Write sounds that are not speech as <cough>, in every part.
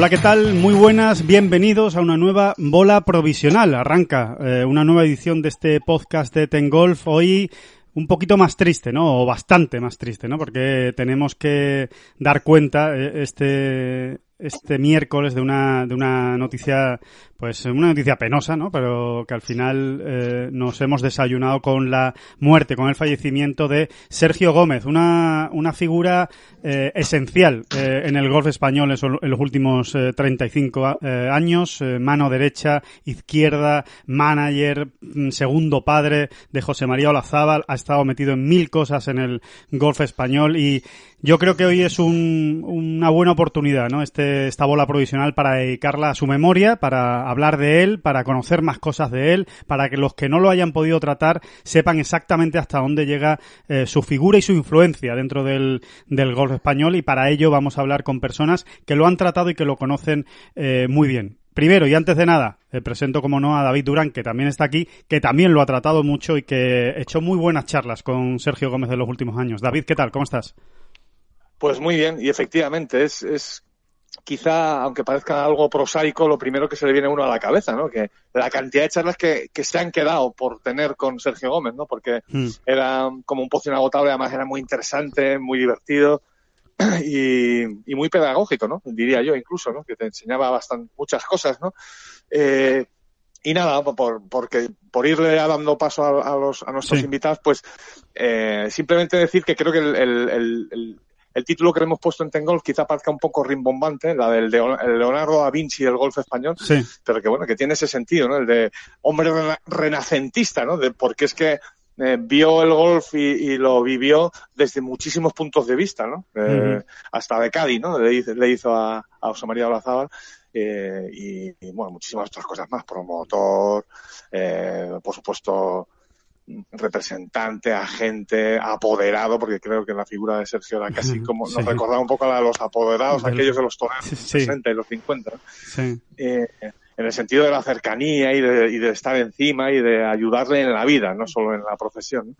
Hola, ¿qué tal? Muy buenas, bienvenidos a una nueva bola provisional. Arranca eh, una nueva edición de este podcast de Ten Golf. Hoy un poquito más triste, ¿no? O bastante más triste, ¿no? Porque tenemos que dar cuenta eh, este este miércoles de una de una noticia pues una noticia penosa, ¿no? Pero que al final eh, nos hemos desayunado con la muerte, con el fallecimiento de Sergio Gómez, una, una figura eh, esencial eh, en el golf español en, los últimos 35 años, mano derecha, izquierda, manager, mm, segundo padre de José María Olazábal, ha estado metido en mil cosas en el golf español y yo creo que hoy es un, una buena oportunidad, ¿no? Este, esta bola provisional para dedicarla a su memoria, para hablar de él, para conocer más cosas de él, para que los que no lo hayan podido tratar sepan exactamente hasta dónde llega eh, su figura y su influencia dentro del, del golf español y para ello vamos a hablar con personas que lo han tratado y que lo conocen eh, muy bien. Primero y antes de nada, eh, presento como no a David Durán, que también está aquí, que también lo ha tratado mucho y que ha hecho muy buenas charlas con Sergio Gómez de los últimos años. David, ¿qué tal? ¿Cómo estás? Pues muy bien, y efectivamente es, es quizá, aunque parezca algo prosaico, lo primero que se le viene a uno a la cabeza, ¿no? Que la cantidad de charlas que, que se han quedado por tener con Sergio Gómez, ¿no? Porque hmm. era como un pozo inagotable, además era muy interesante, muy divertido <clears throat> y, y, muy pedagógico, ¿no? Diría yo incluso, ¿no? Que te enseñaba bastante, muchas cosas, ¿no? Eh, y nada, por, porque, por irle dando paso a, los, a nuestros invitados, pues eh, simplemente decir que creo que el, el, el título que le hemos puesto en Tengolf quizá parezca un poco rimbombante, la del de Leonardo da Vinci del golf español, pero que bueno, que tiene ese sentido, ¿no? El de hombre renacentista, ¿no? De, porque es que eh, vio el golf y, lo vivió desde muchísimos puntos de vista, ¿no? Eh, hasta de Cádiz, ¿no? Le, hizo a, a José María Olazábal. Eh, y, y, bueno, muchísimas otras cosas más, promotor, por supuesto, representante, agente, apoderado, porque creo que la figura de Sergio era casi como, nos recordaba un poco a la de los apoderados, aquellos de los toreros de los 60 y los 50. Eh, en el sentido de la cercanía y de, y de, estar encima y de ayudarle en la vida, no solo en la profesión.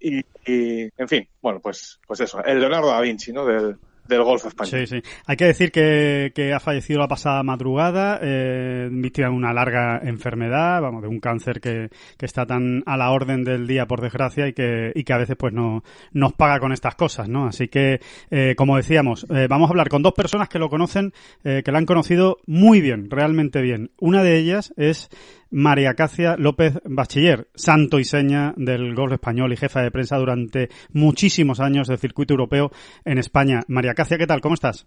Y, y, en fin, bueno, pues, pues eso, el Leonardo da Vinci, ¿no? Del, del español. Sí, sí. Hay que decir que, que ha fallecido la pasada madrugada, eh, víctima de una larga enfermedad, vamos, de un cáncer que, que está tan a la orden del día, por desgracia, y que, y que a veces pues no nos paga con estas cosas, ¿no? Así que, eh, como decíamos, eh, vamos a hablar con dos personas que lo conocen, eh, que lo han conocido muy bien, realmente bien. Una de ellas es María Cacia López Bachiller, santo y seña del golf español y jefa de prensa durante muchísimos años del circuito europeo en España. María Cacia, ¿qué tal? ¿Cómo estás?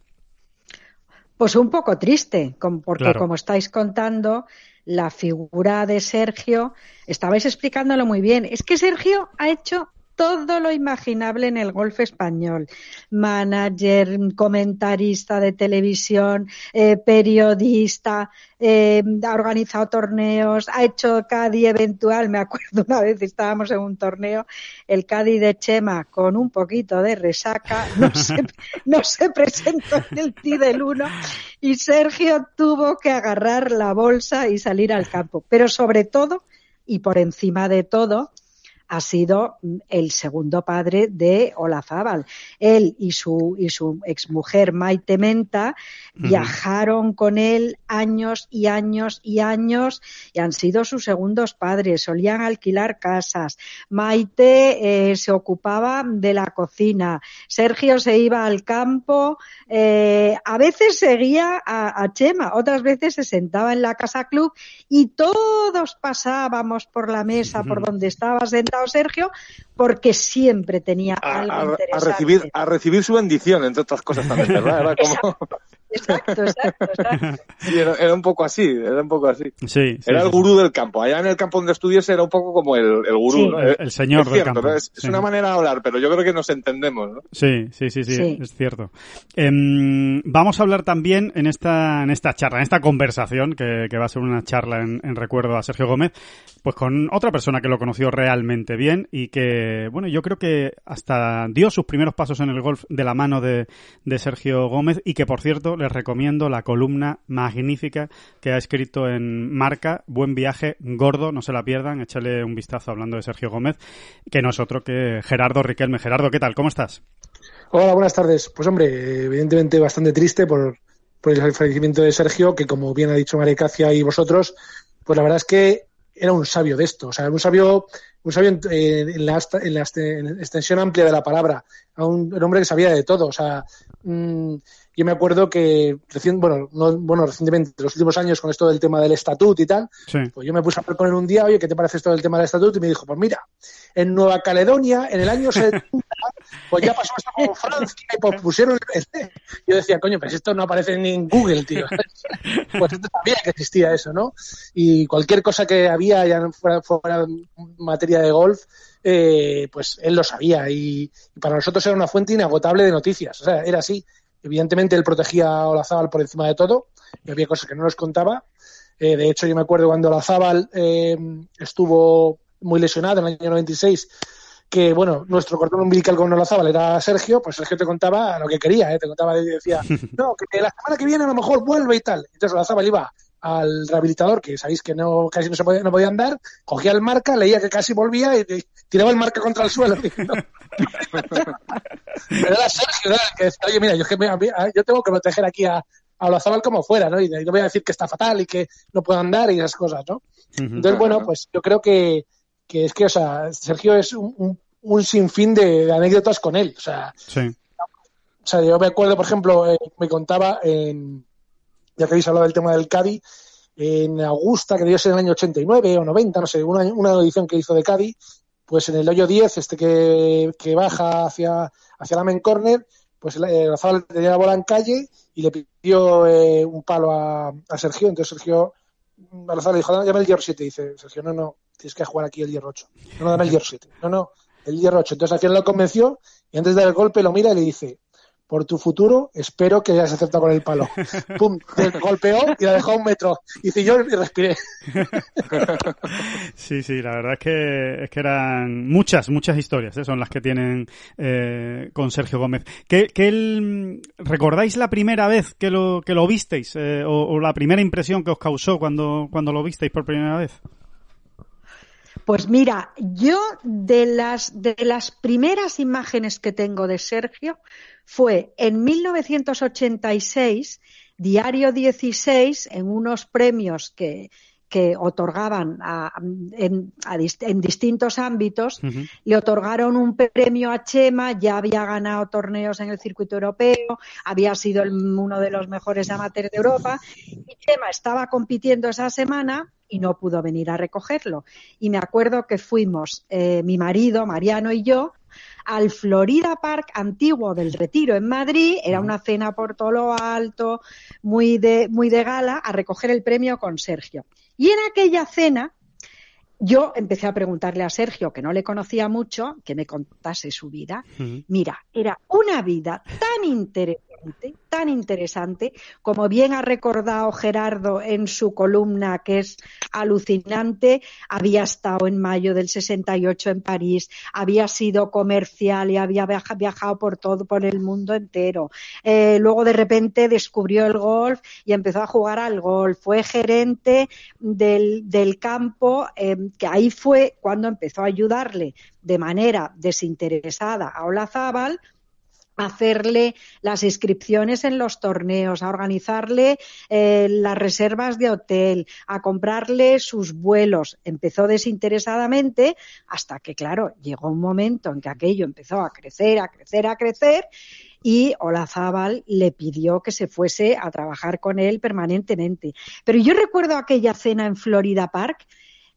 Pues un poco triste, porque como estáis contando, la figura de Sergio, estabais explicándolo muy bien. Es que Sergio ha hecho todo lo imaginable en el golf español. Manager, comentarista de televisión, eh, periodista, eh, ha organizado torneos, ha hecho Cádiz eventual. Me acuerdo una vez estábamos en un torneo, el Cádiz de Chema con un poquito de resaca, no se, <laughs> no se presentó en el TI del 1 y Sergio tuvo que agarrar la bolsa y salir al campo. Pero sobre todo, y por encima de todo, ha sido el segundo padre de Olazábal. Él y su, y su exmujer Maite Menta viajaron con él años y años y años y han sido sus segundos padres. Solían alquilar casas. Maite eh, se ocupaba de la cocina. Sergio se iba al campo. Eh, a veces seguía a, a Chema, otras veces se sentaba en la casa club y todos pasábamos por la mesa por donde estaba sentado Sergio porque siempre tenía algo interesante. A recibir, a recibir su bendición, entre otras cosas también, ¿verdad? Era como... Exacto, exacto, exacto. <laughs> Sí, era, era, un poco así, era un poco así. Sí, sí era sí, el gurú del campo. Allá en el campo donde estudies era un poco como el, el gurú, Sí, ¿no? el- el señor es del cierto, campo. ¿no? Es, es una manera de hablar, pero yo creo que nos entendemos, ¿no? Sí, sí, sí, sí, Sí. es cierto. Em, vamos a hablar también en esta, en esta charla, en esta conversación, que, que va a ser una charla en, en recuerdo a Sergio Gómez, pues con otra persona que lo conoció realmente bien y que, bueno, yo creo que hasta dio sus primeros pasos en el golf de la mano de, de Sergio Gómez y que, por cierto, recomiendo la columna magnífica que ha escrito en Marca, Buen Viaje Gordo, no se la pierdan, échale un vistazo hablando de Sergio Gómez, que no es otro que Gerardo Riquelme. Gerardo, ¿qué tal? ¿Cómo estás? Hola, buenas tardes. Pues hombre, evidentemente bastante triste por, por el fallecimiento de Sergio, que como bien ha dicho María Cacia y vosotros, pues la verdad es que era un sabio de esto, o sea, un sabio, un sabio en, en la, en la en extensión amplia de la palabra, un, un hombre que sabía de todo, o sea, mmm, yo me acuerdo que recién, bueno, no, bueno, recientemente, en los últimos años, con esto del tema del estatuto y tal, Sí. pues yo me puse a proponer un día, oye, ¿qué te parece esto del tema del estatuto? Y me dijo, pues mira, en Nueva Caledonia, en el año 70, <laughs> pues ya pasó esto con Francia y pues pusieron el... Yo decía, coño, pues esto no aparece ni en Google, tío. <laughs> Pues esto sabía que existía eso, ¿no? Y cualquier cosa que había, ya fuera, fuera materia de golf, eh, pues él lo sabía y, y para nosotros era una fuente inagotable de noticias. O sea, era así. Evidentemente él protegía a Olazábal por encima de todo y había cosas que no nos contaba. Eh, de hecho, yo me acuerdo cuando Olazábal eh, estuvo muy lesionado en el año 96, que bueno, nuestro cordón umbilical con Olazábal era Sergio, pues Sergio te contaba lo que quería, ¿eh? te contaba y decía, <laughs> no, que la semana que viene a lo mejor vuelve y tal. Entonces Olazábal iba al rehabilitador, que sabéis que no casi no se podía, no podía andar, cogía el marca, leía que casi volvía y, y tiraba el marca contra el suelo. Pero era Sergio, era el que decía, oye, mira, yo, que me, yo tengo que proteger aquí a, a Olazábal como fuera, ¿no? Y no voy a decir que está fatal y que no puede andar y esas cosas, ¿no? Entonces, bueno, pues yo creo que, que es que, o sea, Sergio es un, un, un sinfín de, de, anécdotas con él, o sea, sí. o sea, yo me acuerdo, por ejemplo, eh, me contaba en, ya que habéis hablado del tema del Cádiz, en Augusta, que debió ser en el año 89 o 90, no sé, una, una edición que hizo de Cádiz, pues en el hoyo 10, este que, que baja hacia, hacia la main corner, pues eh, Razabal tenía la bola en calle y le pidió eh, un palo a, Sergio, entonces Sergio Razabal le dijo, dame el hierro 7, dice Sergio, no, no, tienes que jugar aquí el hierro 8, no, no, dame el hierro 7, no, no, el hierro 8, entonces al final lo convenció y antes de dar el golpe lo mira y le dice, por tu futuro, espero que hayas acertado con el palo. <laughs> Pum, te golpeó y la dejó a un metro. Hice yo y respiré. <laughs> Sí, sí, la verdad es que, es que eran muchas, muchas historias, ¿eh? son las que tienen eh, con Sergio Gómez. ¿Qué, qué el, ¿Recordáis la primera vez que lo, que lo visteis? Eh, o, o, la primera impresión que os causó cuando, cuando lo visteis por primera vez? Pues mira, yo de las, de las primeras imágenes que tengo de Sergio fue en 1986, Diario 16, en unos premios que, que otorgaban a, en, a, en, distintos ámbitos, uh -huh. le otorgaron un premio a Chema, ya había ganado torneos en el circuito europeo, había sido el, uno de los mejores amateurs de Europa, y Chema estaba compitiendo esa semana y no pudo venir a recogerlo. Y me acuerdo que fuimos, eh, mi marido, Mariano y yo, al Florida Park antiguo del Retiro en Madrid, era una cena por todo lo alto, muy de, muy de gala, a recoger el premio con Sergio. Y en aquella cena, yo empecé a preguntarle a Sergio, que no le conocía mucho, que me contase su vida. Mira, era una vida tan interesante tan interesante, como bien ha recordado Gerardo en su columna, que es alucinante, había estado en mayo del 68 en París, había sido comercial y había viajado por todo, por el mundo entero. Eh, luego de repente descubrió el golf y empezó a jugar al golf. Fue gerente del, campo, eh, que ahí fue cuando empezó a ayudarle de manera desinteresada a Olazábal hacerle las inscripciones en los torneos, a organizarle eh, las reservas de hotel, a comprarle sus vuelos. Empezó desinteresadamente hasta que, claro, llegó un momento en que aquello empezó a crecer, a crecer, a crecer y Olazábal le pidió que se fuese a trabajar con él permanentemente. Pero yo recuerdo aquella cena en Florida Park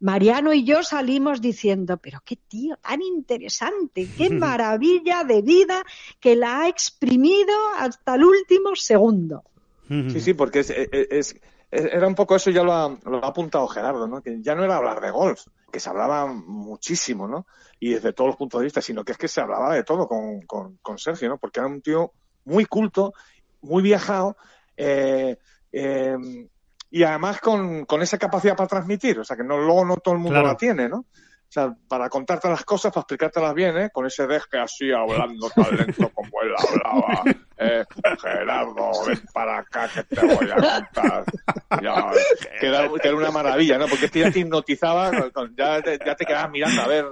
Mariano y yo salimos diciendo, pero qué tío tan interesante, qué <laughs> maravilla de vida que la ha exprimido hasta el último segundo. <laughs> Sí, sí, porque es, era un poco eso, ya lo ha, apuntado Gerardo, ¿no? que ya no era hablar de golf, que se hablaba muchísimo, ¿no? Y desde todos los puntos de vista, sino que es que se hablaba de todo con, con, Sergio, ¿no? Porque era un tío muy culto, muy viajado, eh, eh, y además con, con, esa capacidad para transmitir, o sea que no, luego no todo el mundo la tiene, ¿no? O sea, para contarte las cosas, para explicártelas bien, ¿eh? Con ese deje así hablando tan lento como él hablaba. <laughs> Eh, Gerardo, ven para acá que te voy a contar. Ya, que, era, una maravilla, ¿no? Porque este ya te hipnotizaba, ya te, ya te quedabas mirando a ver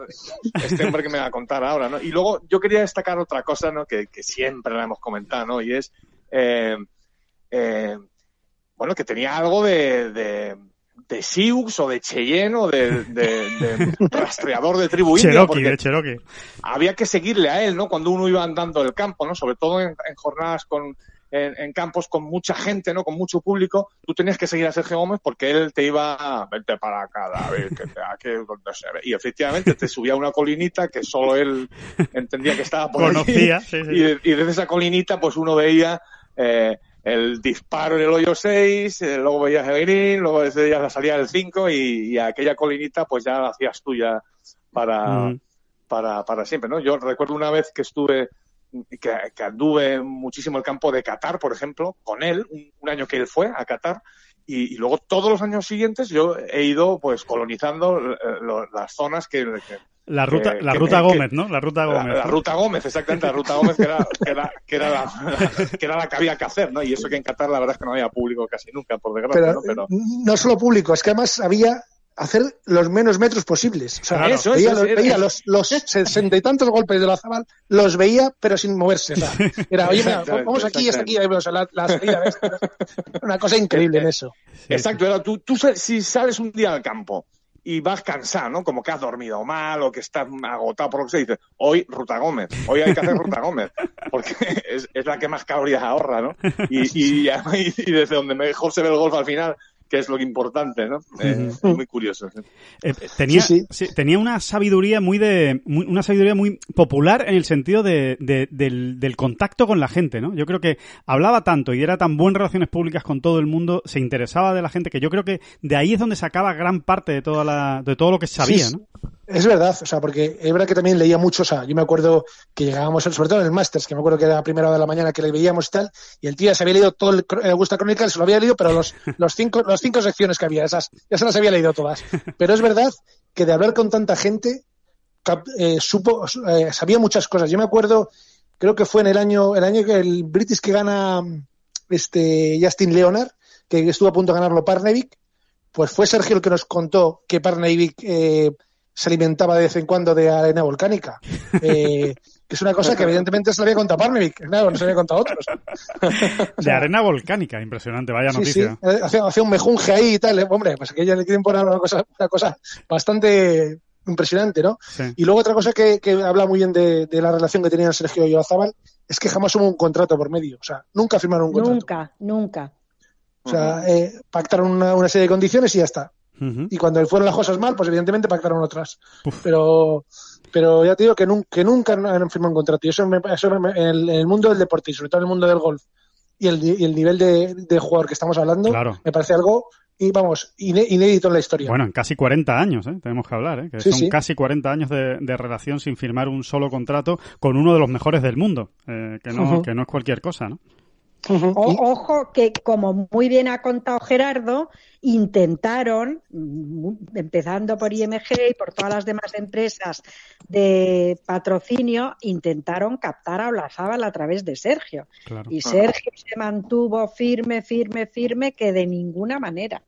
este hombre que me va a contar ahora, ¿no? Y luego yo quería destacar otra cosa, ¿no? Que, que siempre la hemos comentado, ¿no? Y es... Eh, eh, bueno, que tenía algo de, de, de Sioux o de Cheyenne o de, de, <laughs> rastreador de tribu Cherokee, de Cherokee. Había que seguirle a él, ¿no? Cuando uno iba andando el campo, ¿no? Sobre todo en, jornadas con, en, campos con mucha gente, ¿no? Con mucho público, tú tenías que seguir a Sergio Gómez porque él te iba a vente para acá, David, que te, aquí donde se ve. Y efectivamente te subía a una colinita que solo él entendía que estaba por Conocía, Y, y, desde esa colinita, pues uno veía eh, el disparo en el hoyo 6, eh, luego veías el green, luego veías la salida del 5 y, aquella colinita pues ya la hacías tuya para, para, para siempre, ¿no? Yo recuerdo una vez que estuve, que, que, anduve muchísimo el campo de Qatar, por ejemplo, con él, un, año que él fue a Qatar, y, luego todos los años siguientes yo he ido pues colonizando eh, las zonas que, la ruta, la ruta Gómez, ¿no? La ruta Gómez. La, ruta Gómez, exactamente, la ruta Gómez que era, que era, que era, la, <laughs> que era la que había que hacer, ¿no? Y eso que en Qatar la verdad es que no había público casi nunca, por desgracia, ¿no? Pero... no solo público, es que además había hacer los menos metros posibles. O sea, eso, veía, los, veía los, los, sesenta y tantos golpes de la Zabal, los veía, pero sin moverse. O sea, era, oye, mira, vamos aquí, hasta aquí, o sea, la, la salida. Una cosa increíble en eso. Exacto, era, tú, tú si sales un día al campo y vas cansado, ¿no? Como que has dormido mal o que estás agotado por lo que se dice. Hoy Ruta Gómez, hoy hay que hacer Ruta Gómez, porque es, la que más calorías ahorra, ¿no? Y, y, <laughs> y, desde donde mejor se ve el golf al final que es lo importante, ¿no? Eh, muy curioso. Eh, tenía, tenía una sabiduría muy de, una sabiduría muy popular en el sentido de, del, del, contacto con la gente, ¿no? Yo creo que hablaba tanto y era tan buen relaciones públicas con todo el mundo, se interesaba de la gente que yo creo que de ahí es donde sacaba gran parte de toda la, de todo lo que sabía, ¿no? Es verdad, o sea, porque es verdad que también leía mucho, o sea, yo me acuerdo que llegábamos, sobre todo en el Masters, que me acuerdo que era la primera hora de la mañana que le veíamos y tal, y el tío ya se había leído todo el Augusta Chronicle, se lo había leído, pero los, <laughs> los cinco, las cinco secciones que había, esas, ya se las había leído todas. Pero es verdad que de hablar con tanta gente, eh, supo, eh, sabía muchas cosas. Yo me acuerdo, creo que fue en el año, el año que el British que gana este Justin Leonard, que estuvo a punto de ganarlo Parnevik, pues fue Sergio el que nos contó que Parnevik eh, se alimentaba de vez en cuando de arena volcánica. Eh, que es una cosa que evidentemente se había contado Parnevik, no, no se había contado a otros. <laughs> de arena volcánica, impresionante, vaya noticia. Sí. Eh, hacía, un mejunje ahí y tal, eh, hombre, pues que ella le quieren poner una cosa, una cosa bastante impresionante, ¿no? Y luego otra cosa que, que habla muy bien de, de, la relación que tenían Sergio y Ozábal es que jamás hubo un contrato por medio, o sea, nunca firmaron un contrato. Nunca, nunca. O sea, eh, pactaron una, una, serie de condiciones y ya está. Y cuando fueron las cosas mal, pues evidentemente pactaron otras. Pero pero ya te digo que, nunca, que nunca han firmado un contrato. Y eso, me, eso en, el, mundo del deporte y sobre todo en el mundo del golf y el, y el nivel de, de, jugador que estamos hablando, me parece algo y vamos, inédito en la historia. Bueno, en casi 40 años, ¿eh? tenemos que hablar, ¿eh? que son casi 40 años de, de, relación sin firmar un solo contrato con uno de los mejores del mundo, eh, que, no, que no es cualquier cosa, ¿no? Ojo que, como muy bien ha contado Gerardo, intentaron, empezando por IMG y por todas las demás empresas de patrocinio, intentaron captar a Olazábal a través de Sergio. Y Sergio se mantuvo firme, firme, firme, que de ninguna manera.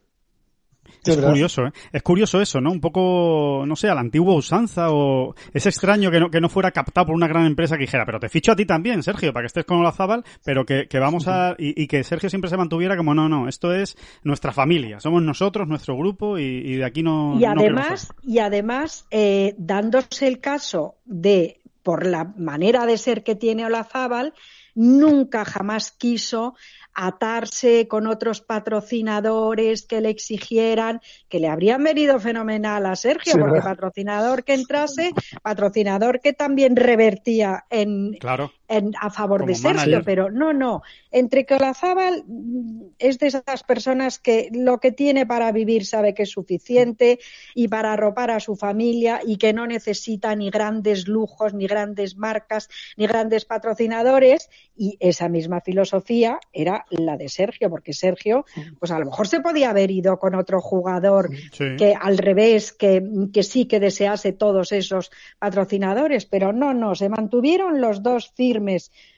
Es curioso, ¿eh? Es curioso eso, ¿no? Un poco, no sé, a la antigua usanza o... Es extraño que no, que no fuera captado por una gran empresa que dijera, pero te ficho a ti también, Sergio, para que estés con Olazábal, pero que, que vamos a... Y, que Sergio siempre se mantuviera como, no, no, esto es nuestra familia, somos nosotros, nuestro grupo y, de aquí no... Y además, y además eh, dándose el caso de, por la manera de ser que tiene Olazábal, nunca jamás quiso atarse con otros patrocinadores que le exigieran, que le habrían venido fenomenal a Sergio, porque patrocinador que entrase, patrocinador que también revertía en, claro a favor de Sergio, pero no, no. Entre que Olazábal mm, es de esas personas que lo que tiene para vivir sabe que es suficiente y para arropar a su familia y que no necesita ni grandes lujos, ni grandes marcas, ni grandes patrocinadores. Y esa misma filosofía era la de Sergio, porque Sergio, pues a lo mejor se podía haber ido con otro jugador que al revés, que, que sí que desease todos esos patrocinadores, pero no, no, se mantuvieron los dos firmes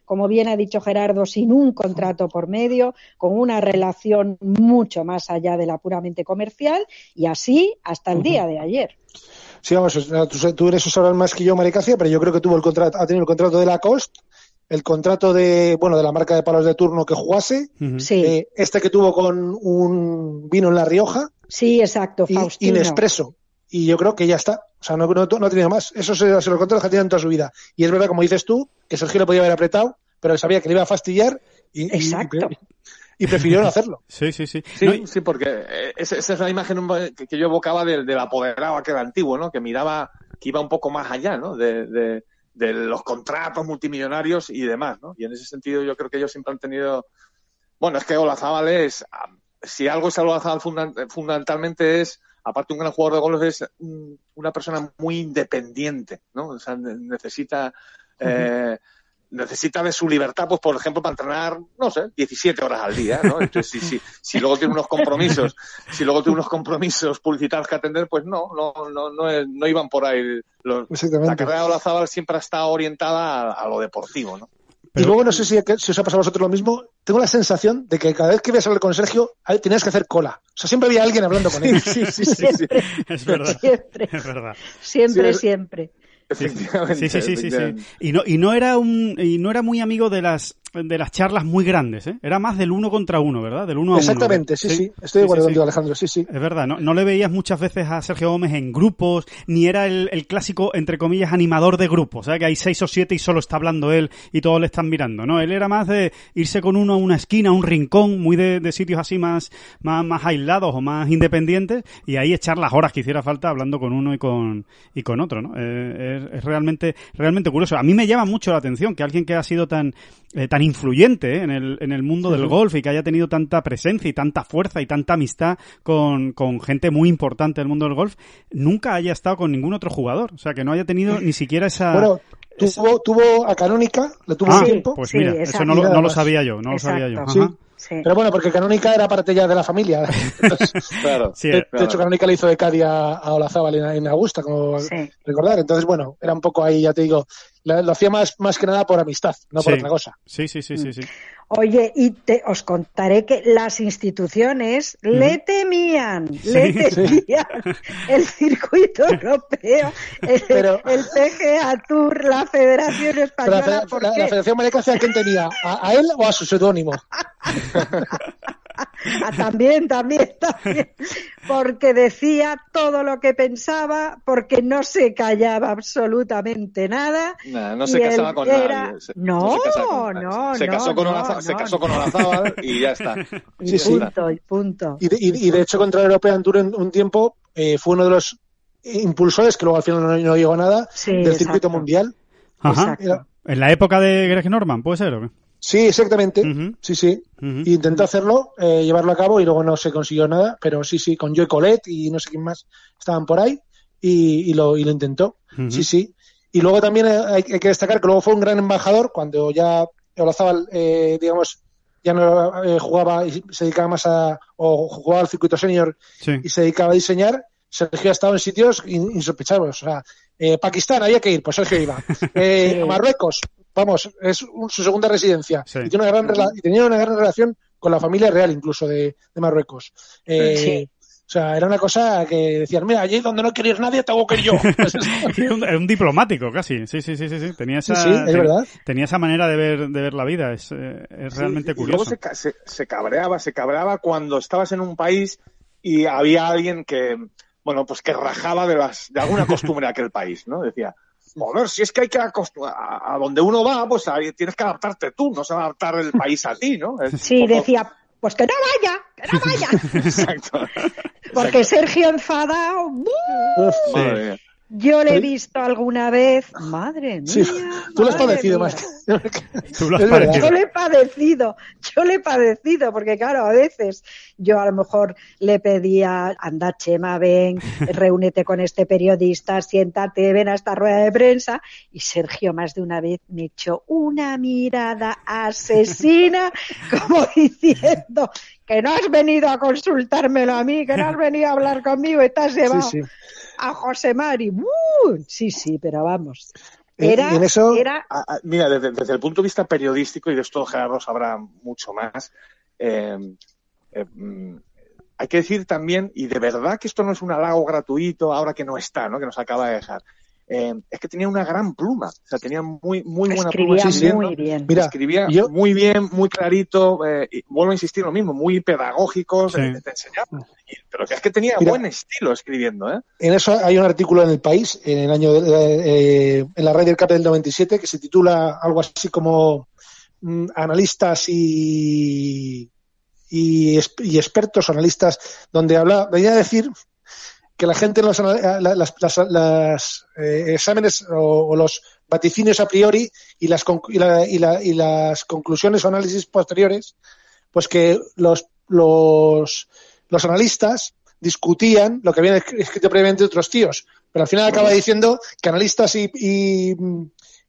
como bien ha dicho Gerardo, sin un contrato por medio, con una relación mucho más allá de la puramente comercial y así hasta el día de ayer. Sí, vamos, tú, eres eso más que yo, Maricacia, pero yo creo que tuvo el contrato, ha tenido el contrato de Lacoste, el contrato de, bueno, de la marca de palos de turno que jugase, eh, este que tuvo con un vino en La Rioja. Sí, exacto, Faustino. Inespreso y yo creo que ya está. O sea, no, no, no ha tenido más. Eso se, se lo contó que ha tenido en toda su vida. Y es verdad, como dices tú, que Sergio le podía haber apretado, pero él sabía que le iba a fastidiar y, y, prefirió no hacerlo. <laughs> Sí, sí, sí. Sí, sí porque eh, esa, es la imagen que, yo evocaba del, del apoderado aquel antiguo, ¿no? Que miraba, que iba un poco más allá, ¿no? De, de, de los contratos multimillonarios y demás, ¿no? Y en ese sentido yo creo que ellos siempre han tenido... Bueno, es que Olazábal es... Si algo es Olazábal fundamentalmente es aparte un gran jugador de golf es una persona muy independiente, ¿no? O sea, necesita eh, necesita de su libertad, pues por ejemplo, para entrenar, no sé, 17 horas al día, ¿no? Entonces, si, si, si luego tiene unos compromisos, <laughs> si luego tiene unos compromisos publicitarios que atender, pues no, no, no, no, no iban por ahí. Los, la carrera de Olazábal siempre ha estado orientada a, a lo deportivo, ¿no? Y luego no sé si, si, os ha pasado a vosotros lo mismo. Tengo la sensación de que cada vez que ibas a hablar con Sergio, tenías que hacer cola. O sea, siempre había alguien hablando con él. <laughs> Sí, sí, sí, sí, Es verdad. Siempre. Es verdad. Siempre, siempre. Efectivamente. Sí, sí, sí, sí, Y no, y no era un, y no era muy amigo de las, de las charlas muy grandes, ¿eh? Era más del uno contra uno, ¿verdad? Del uno a Exactamente, sí, sí, Estoy de acuerdo contigo, Alejandro, sí, sí. Es verdad, no, no le veías muchas veces a Sergio Gómez en grupos, ni era el, el clásico, entre comillas, animador de grupos, sea Que hay seis o siete y solo está hablando él y todos le están mirando, ¿no? Él era más de irse con uno a una esquina, a un rincón, muy de, de sitios así más, más, más aislados o más independientes, y ahí echar las horas que hiciera falta hablando con uno y con, y con otro, ¿no? Eh, es, es realmente realmente curioso. A mí me llama mucho la atención que alguien que ha sido tan, eh, tan influyente eh, en, el, en el mundo del golf y que haya tenido tanta presencia y tanta fuerza y tanta amistad con, con gente muy importante del mundo del golf, nunca haya estado con ningún otro jugador. O sea, que no haya tenido ni siquiera esa... Bueno, tuvo, tuvo a Canónica, le tuvo un tiempo. Pues mira, eso no lo, no lo, sabía yo, no lo sabía yo. Pero bueno, porque Canónica era parte ya de la familia. <laughs> claro, de, hecho, Canónica le hizo de Cádiz a, a Olazábal en, Augusta, como recordar. Entonces, bueno, era un poco ahí, ya te digo, lo, hacía más, más que nada por amistad, no por otra cosa. Sí, sí, sí, sí, sí. Oye, y te, os contaré que las instituciones le temían, le temían <laughs> el circuito europeo, el, Pero, el PGA Tour, la Federación Española. La, la, la, Federación Americana, ¿a quién tenía? ¿A, ¿A, él o a su seudónimo? <laughs> Ah, <laughs> también, también, también. Porque decía todo lo que pensaba, porque no se callaba absolutamente nada. no se casaba con nadie. no, no, no, se casó con no, se casó con Olazábal y ya está. <laughs> Y punto, y punto. Y de, y, de hecho contra el European Tour en un tiempo eh, fue uno de los impulsores, que luego al final no, llegó a nada, del circuito mundial. Ajá. ¿En la época de Greg Norman, puede ser o qué? Sí, exactamente. Sí, sí. Intentó hacerlo, eh, llevarlo a cabo y luego no se consiguió nada, pero sí, sí, con Joe Colette y no sé quién más estaban por ahí y, lo, y lo intentó. Sí, sí. Y luego también hay, que destacar que luego fue un gran embajador cuando ya Olazábal, eh, digamos, ya no eh, jugaba y se dedicaba más a, o jugaba al circuito senior y se dedicaba a diseñar, Sergio ha estado en sitios insospechados. O sea, eh, Pakistán, había que ir, pues Sergio iba. <laughs> Eh, Marruecos, vamos, es su segunda residencia. Y, tiene una gran y tenía una gran relación con la familia real incluso de, de Marruecos. Eh, o sea, era una cosa que decían, mira, allí donde no quiere ir nadie, tengo que ir yo. <laughs> Era un, diplomático casi, sí, sí, sí, sí. Tenía esa, tenía esa manera de ver, de ver la vida, es, eh, es realmente curioso. Y luego se, se, cabreaba, se cabreaba cuando estabas en un país y había alguien que, bueno, pues que rajaba de, las, de alguna costumbre de aquel país, ¿no? Decía, joder, si es que hay que a, a, donde uno va, pues tienes que adaptarte tú, no se va a adaptar el país a ti, ¿no? <laughs> sí, decía, pues que no vaya, que no vaya. <laughs> Exacto. Porque Sergio enfadado. Yo le he visto alguna vez, madre mía. <laughs> <laughs> tú lo has padecido más. ¿Tú lo has padecido. Yo le he padecido, yo le he padecido, porque claro, a veces yo a lo mejor le pedía, anda Chema, ven, <laughs> reúnete con este periodista, siéntate, ven a esta rueda de prensa, y Sergio más de una vez me echó una mirada asesina, como diciendo, que no has venido a consultármelo a mí, que no has venido a hablar conmigo, estás llevado a José Mari. Sí, sí, pero vamos. Era, era... mira, desde, el punto de vista periodístico, y de esto Gerardo sabrá mucho más, eh, eh, mm, hay que decir también, y de verdad que esto no es un halago gratuito ahora que no está, ¿no? que nos acaba de dejar. Eh, es que tenía una gran pluma, o sea, tenía muy, muy buena pluma. Escribía muy bien. Mira, escribía muy bien, muy clarito, eh, y vuelvo a insistir lo mismo, muy pedagógico, te, enseñaba. pero es que tenía buen estilo escribiendo, ¿eh? En eso hay un artículo en El País, en el año, eh, en la Ryder Cup del 97, que se titula algo así como mm, Analistas y, y, y expertos, analistas, donde habla, venía a decir que la gente en los las, eh, exámenes o, los vaticinios a priori y las, y, las conclusiones o análisis posteriores, pues que los, los, los analistas discutían lo que habían escrito previamente otros tíos, pero al final acaba diciendo que analistas y, y,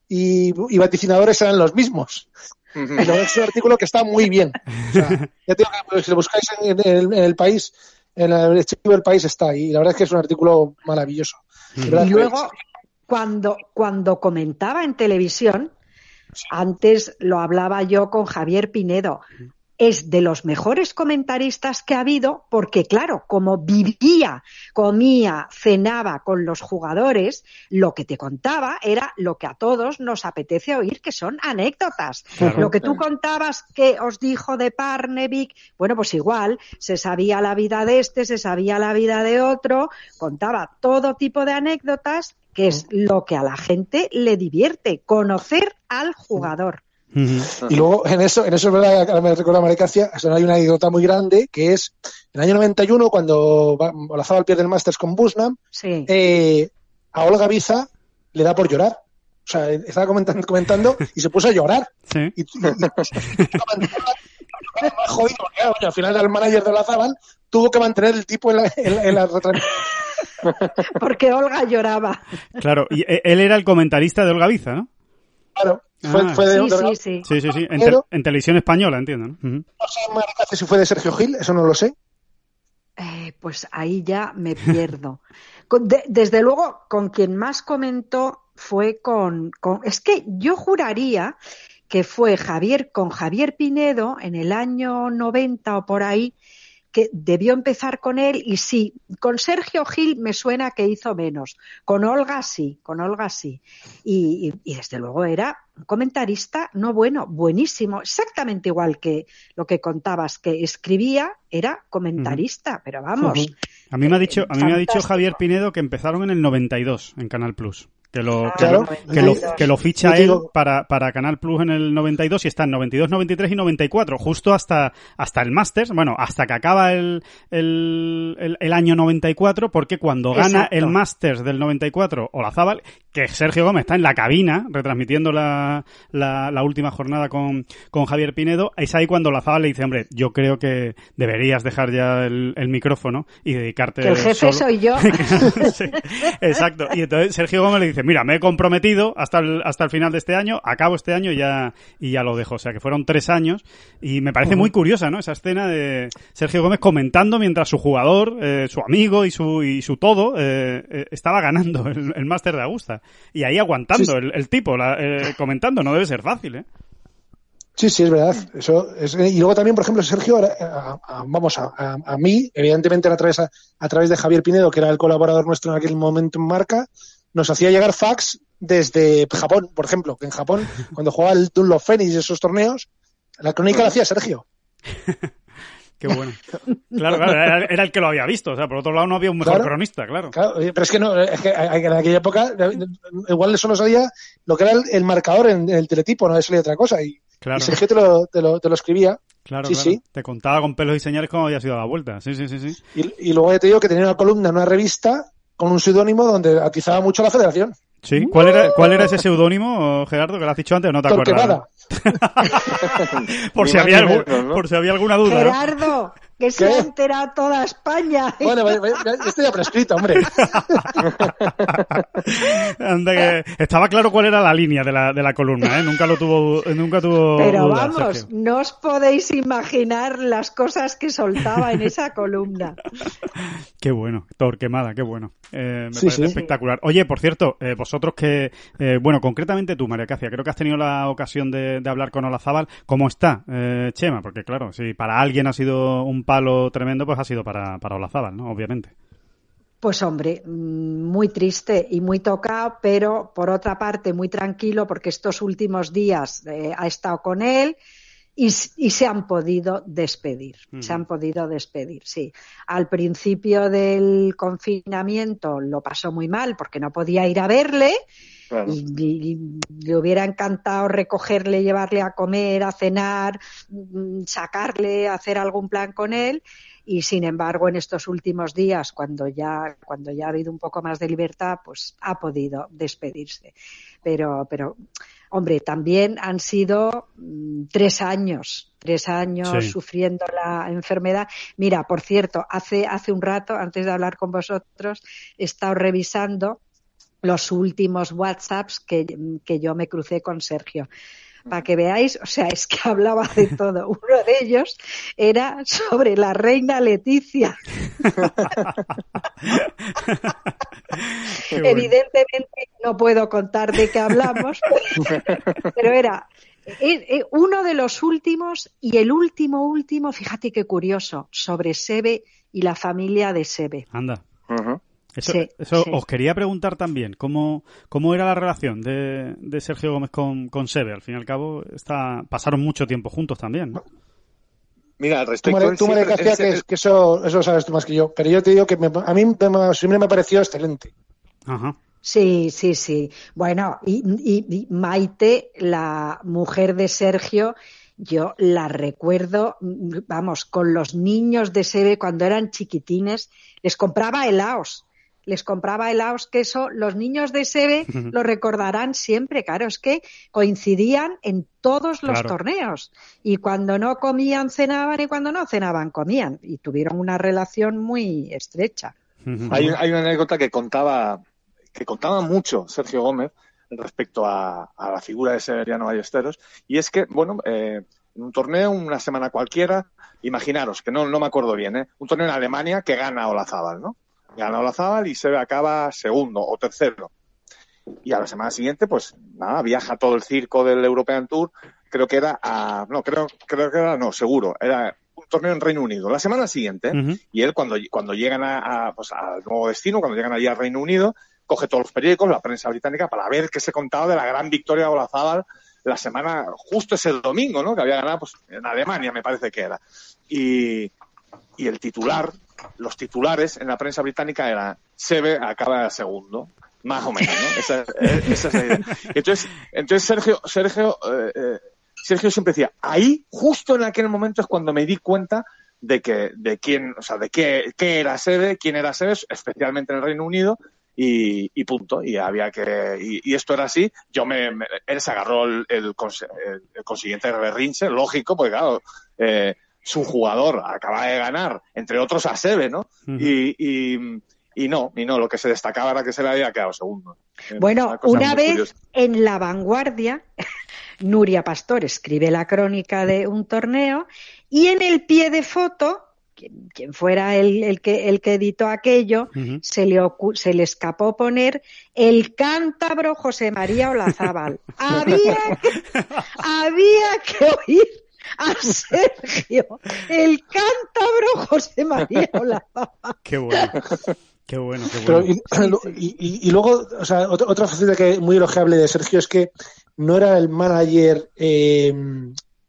y, vaticinadores eran los mismos. Y es un artículo que está muy bien. ya tengo que, si lo buscáis en el país, en el archivo del país está ahí. La verdad es que es un artículo maravilloso. Y luego, cuando, cuando comentaba en televisión, antes lo hablaba yo con Javier Pinedo, es de los mejores comentaristas que ha habido porque, claro, como vivía, comía, cenaba con los jugadores, lo que te contaba era lo que a todos nos apetece oír, que son anécdotas. Lo que tú contabas que os dijo de Parnevik, bueno, pues igual, se sabía la vida de este, se sabía la vida de otro, contaba todo tipo de anécdotas que es lo que a la gente le divierte, conocer al jugador. Y luego, en eso, en eso es verdad, ahora me recuerda Maricacia, hay una anécdota muy grande, que es en el año 91, cuando al pie del Masters con Busnam, eh, a Olga Biza le da por llorar. O sea, estaba comentando, comentando y se puso a llorar. Y, jodido, al final el manager de Olazábal tuvo que mantener el tipo en la, en la Porque Olga lloraba. Claro, y e, él era el comentarista de Olga Biza, ¿no? Claro. Fue, ah. de, sí, sí, sí, sí. sí, En, televisión española, entiendo. ¿no? no sé, si fue de Sergio Gil, eso no lo sé. Eh, pues ahí ya me pierdo. <laughs> desde luego, con quien más comentó fue con, con. Es que yo juraría que fue Javier con Javier Pinedo en el año 90 o por ahí, que debió empezar con él y sí, con Sergio Gil me suena que hizo menos, con Olga sí, con Olga sí. Y, desde luego era un comentarista, no bueno, buenísimo, exactamente igual que lo que contabas, que escribía, era comentarista, pero vamos. A mí me ha dicho, a mí me ha dicho Javier Pinedo que empezaron en el 92 en Canal Plus que lo, ah, que, lo, que, lo, ficha él para, para Canal Plus en el 92 y está en 92, 93 y 94, justo hasta, hasta el Masters, bueno, hasta que acaba el, el, el, año 94, porque cuando gana el Masters del 94, Olazábal, que Sergio Gómez está en la cabina retransmitiendo la, la, la, última jornada con, con Javier Pinedo, es ahí cuando Olazábal le dice, hombre, yo creo que deberías dejar ya el, el micrófono y dedicarte... Que el jefe soy yo. <laughs> exacto. Y entonces Sergio Gómez le dice, dice, mira, me he comprometido hasta el, hasta el final de este año, acabo este año y ya, y ya lo dejo. O sea, que fueron tres años y me parece muy curiosa, ¿no? Esa escena de Sergio Gómez comentando mientras su jugador, eh, su amigo y su, y su todo eh, eh, estaba ganando <laughs> el, el máster de Augusta. Y ahí aguantando El, el, tipo, la, eh, comentando, no debe ser fácil, ¿eh? Sí, sí, es verdad. Eso es, y luego también, por ejemplo, Sergio, a, a, vamos, a, a, mí, evidentemente a través, a, través de Javier Pinedo, que era el colaborador nuestro en aquel momento en Marca, nos hacía llegar fax desde Japón, por ejemplo, que en Japón, <laughs> cuando jugaba el Dunlop Phoenix y esos torneos, la crónica la hacía Sergio. <laughs> Qué bueno. Claro, claro, era, era, el que lo había visto. O sea, por otro lado no había un mejor claro, cronista, claro. claro. Pero es que no, es que en aquella época igual solo sabía lo que era el, el marcador en, en, el teletipo, no salía otra cosa. Y, claro. y Sergio te lo, te lo, te lo escribía. Claro, sí, claro. sí. Te contaba con pelos y señales cómo había sido la vuelta. Sí, sí, sí, sí. Y, y luego te digo que tenía una columna en una revista con un seudónimo donde atizaba mucho a la federación. Sí, ¿cuál era, cuál era ese seudónimo, Gerardo, que lo has dicho antes o no te Torquemada. acuerdas? <laughs> <laughs> por, si había algún, ¿no? por si había alguna duda. Gerardo, que se ha enterado toda España. <laughs> Bueno, esto ya prescrito, hombre. <laughs> Anda que estaba claro cuál era la línea de la, de la columna, ¿eh? Nunca lo tuvo, nunca tuvo. Pero duda, vamos, Sergio. no os podéis imaginar las cosas que soltaba en esa columna. <laughs> Qué bueno, Torquemada, qué bueno. Eh, me Sí, parece sí. espectacular. Oye, por cierto, eh, vosotros que, eh, bueno, concretamente tú, María Cacia, creo que has tenido la ocasión de, de hablar con Olazábal. ¿Cómo está, eh, Chema? Porque claro, si para alguien ha sido un palo tremendo, pues ha sido para, para Olazábal, ¿no? Obviamente. Pues hombre, mm, muy triste y muy tocado, pero por otra parte muy tranquilo porque estos últimos días eh, ha estado con él y, y, se han podido despedir. Uh -huh. Se han podido despedir, sí. Al principio del confinamiento lo pasó muy mal porque no podía ir a verle. Claro. Y, y, y, le hubiera encantado recogerle, llevarle a comer, a cenar, mm, sacarle, hacer algún plan con él y sin embargo en estos últimos días cuando ya cuando ya ha habido un poco más de libertad pues ha podido despedirse pero pero hombre también han sido mmm, tres años tres años sí. sufriendo la enfermedad mira por cierto hace hace un rato antes de hablar con vosotros he estado revisando los últimos WhatsApps que, que yo me crucé con Sergio para que veáis, o sea, es que <laughs> hablaba de todo. Uno de ellos era sobre la reina Leticia. bueno. Evidentemente no puedo contar de qué hablamos, <laughs> pero era uno de los últimos y el último último, fíjate qué curioso, sobre Sebe y la familia de Sebe. Anda. Uh -huh. Eso, sí, eso sí. os quería preguntar también, ¿cómo, cómo era la relación de, de Sergio Gómez con, con Sebe? Al fin y al cabo, está, pasaron mucho tiempo juntos también, ¿no? Mira, al respecto... Tú, me, tú me decías que, que, eso, eso sabes tú más que yo, pero yo te digo que me, a mí me, siempre me pareció excelente. Ajá. Sí, sí, sí. Bueno, y, y, y Maite, la mujer de Sergio, yo la recuerdo, vamos, con los niños de Sebe cuando eran chiquitines, les compraba helados les compraba helados, que eso los niños de Sebe lo recordarán siempre, claro, es que coincidían en todos los claro. torneos y cuando no comían cenaban y cuando no cenaban comían y tuvieron una relación muy estrecha. hay, hay, una anécdota que contaba que contaba mucho Sergio Gómez respecto a, a la figura de Severiano Ballesteros y es que, bueno, eh, en un torneo, una semana cualquiera, imaginaros, que no, no me acuerdo bien, ¿eh? un torneo en Alemania que gana Olazábal, ¿no? Gana Olazábal y se acaba segundo o tercero. Y a la semana siguiente, pues nada, viaja todo el circo del European Tour, creo que era a, no, creo, creo que era, no, seguro, era un torneo en Reino Unido. La semana siguiente, uh -huh. y él cuando, cuando llegan a, a, pues, al nuevo destino, cuando llegan allí al Reino Unido, coge todos los periódicos, la prensa británica, para ver qué se contaba de la gran victoria de Olazábal la semana, justo ese domingo, ¿no? Que había ganado, pues, en Alemania, me parece que era. Y, y el titular, los titulares en la prensa británica eran Sebe acaba de segundo, más o menos, ¿no? <laughs> Esa, esa es la idea. Entonces, entonces Sergio, Sergio, eh, Sergio siempre decía, ahí, justo en aquel momento es cuando me di cuenta de que, de quién, o sea, de qué, qué era Sebe, quién era Sebe, especialmente en el Reino Unido, y, y, punto. Y había que, y, y, esto era así. Yo me, me él se agarró el, el, el, el consiguiente berrinche, lógico, porque claro, eh, su jugador acaba de ganar, entre otros a Sebe, ¿no? Uh -huh. y, y, y no, y no, lo que se destacaba era que se le había quedado segundo. Bueno, una, vez en La Vanguardia, <laughs> Nuria Pastor escribe la crónica de un torneo y en el pie de foto quien, fuera el, que, el que editó aquello, se, le se le escapó poner el cántabro José María Olazábal. <laughs> había, había que oír <laughs> a Sergio, el cántabro José María Olazábal. Qué bueno. Qué bueno, qué bueno. y, luego, o sea, otra, faceta que muy elogiable de Sergio es que no era el manager eh,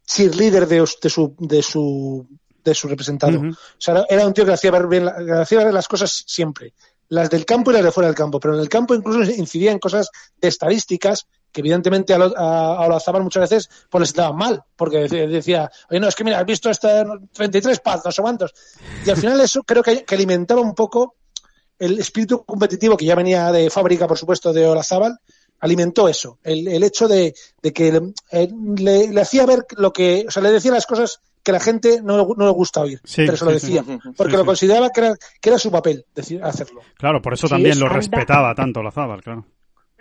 cheerleader de, de, su, de, su, de su representado. O sea, era un tío que hacía ver, bien, hacía ver las cosas siempre. Las del campo y las de fuera del campo. Pero en el campo incluso incidía en cosas de estadísticas que evidentemente a, a, muchas veces pues les daban mal, porque decía, oye, no, es que mira, has visto este 33 pads, no sé cuántos. Y al final eso creo que, que alimentaba un poco el espíritu competitivo que ya venía de fábrica, por supuesto, de Olazábal, alimentó eso, el, el hecho de, de que eh, le, le, hacía ver lo que, o sea, le decía las cosas que la gente no, no le gusta oír, pero se lo decía, porque lo consideraba que era, que era su papel decir, hacerlo. Claro, por eso también lo respetaba tanto Olazábal, claro.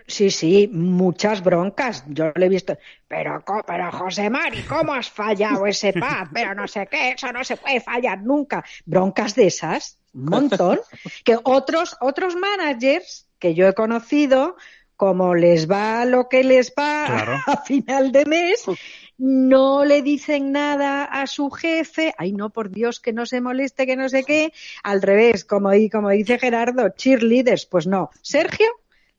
Sí, sí, muchas broncas. Yo le he visto, pero, pero José Mari, ¿cómo has fallado ese pad? Pero no sé qué, eso no se puede fallar nunca. Broncas de esas, un montón. Que otros, otros managers que yo he conocido, como les va lo que les va <laughs> a final de mes, no le dicen nada a su jefe, ay no, por Dios, que no se moleste, que no sé qué, al revés, como, como dice Gerardo, cheerleaders, pues no. Sergio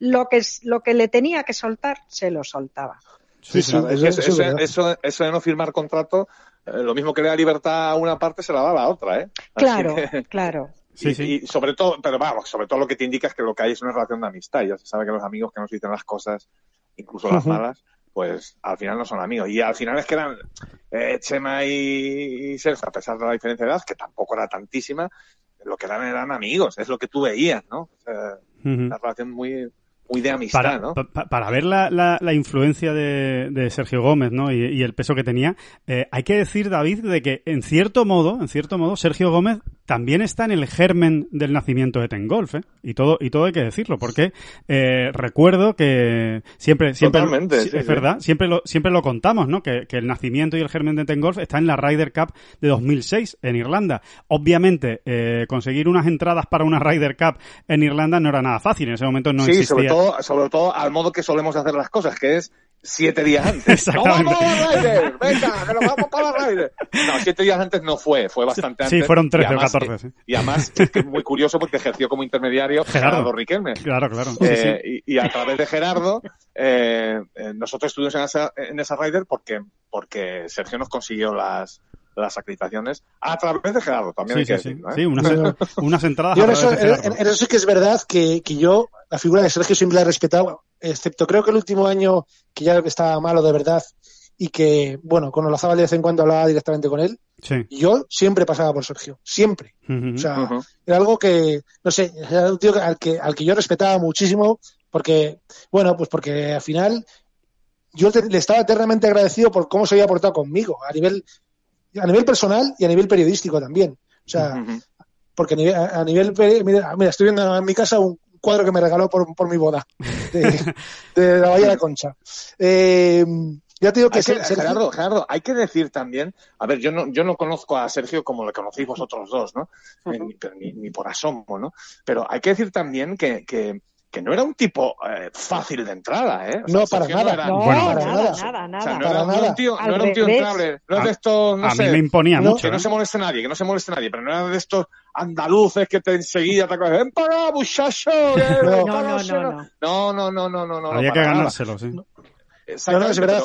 lo que, lo que le tenía que soltar, se lo soltaba. Sí, sí, eso, eso, de no firmar contrato, eh, lo mismo que le da libertad a una parte, se la da a la otra, ¿eh? Claro, <laughs> claro. Sí, sí. y, sobre todo, pero vamos, sobre todo lo que te indica es que lo que hay es una relación de amistad. Ya se sabe que los amigos que nos dicen las cosas, incluso las malas, pues al final no son amigos. Y al final es que eran eh, Chema y, Sergio, a pesar de la diferencia de edad, que tampoco era tantísima, lo que eran eran amigos, es lo que tú veías, ¿no? Una relación muy, muy de amistad, para, ¿no? para ver la, la, influencia de, de, Sergio Gómez, ¿no? Y, el peso que tenía, eh, hay que decir, David, de que en cierto modo, en cierto modo, Sergio Gómez también está en el germen del nacimiento de Tengolf, ¿eh? Y todo, y todo hay que decirlo, porque eh, recuerdo que siempre, siempre, es verdad, siempre lo, siempre lo contamos, ¿no? Que, que, el nacimiento y el germen de Tengolf está en la Ryder Cup de 2006 en Irlanda. Obviamente, eh, conseguir unas entradas para una Ryder Cup en Irlanda no era nada fácil, en ese momento no existía. Sobre todo, sobre todo al modo que solemos hacer las cosas, que es siete días antes. <laughs> ¡No vamos a! ¡Venga, que nos vamos para la Ryder! No, siete días antes no fue, fue bastante antes. Sí, fueron 13 o 14. Y además es muy curioso porque ejerció como intermediario Gerardo, Riquelme. Claro, claro. Eh, y, a través de Gerardo, eh, eh, nosotros estuvimos en esa, en esa Ryder porque, porque Sergio nos consiguió las, las acreditaciones a través de Gerardo, también hay que sí, decirlo, sí, unas, unas entradas. Yo en eso, en eso, sí que es verdad que, que yo la figura de Sergio siempre la he respetado, excepto creo que el último año que ya estaba malo de verdad y que, bueno, con Olazábal de vez en cuando hablaba directamente con él, yo siempre pasaba por Sergio, siempre. O sea, era algo que, no sé, era un tío al que, al que yo respetaba muchísimo porque, bueno, pues porque al final yo le estaba eternamente agradecido por cómo se había portado conmigo, a nivel, a nivel personal y a nivel periodístico también. O sea, porque a nivel, a nivel, mira, mira, estoy viendo en mi casa un cuadro que me regaló por, por mi boda, de, <laughs> de la Bahía de la Concha. Eh, ya te digo que, Gerardo, Gerardo, hay que decir también, a ver, yo no, yo no conozco a Sergio como lo conocéis vosotros dos, ¿no? ni, ni, por asomo, ¿no? Pero hay que decir también que, que, que no era un tipo eh, fácil de entrada, ¿eh? no, para nada. No, bueno, para nada, nada, nada. O sea, no, era, no, era, un tío, no era un tío entrable, no es de estos, no a sé. mí me imponía mucho. Que no ¿eh? se moleste nadie, que no se moleste nadie, pero no era de estos andaluces que te enseguida te acuerdas, ven para muchacho. <laughs> No, no, no, no. No, no, no, no, no, no. Había que ganárselo, sí. No, no, es verdad.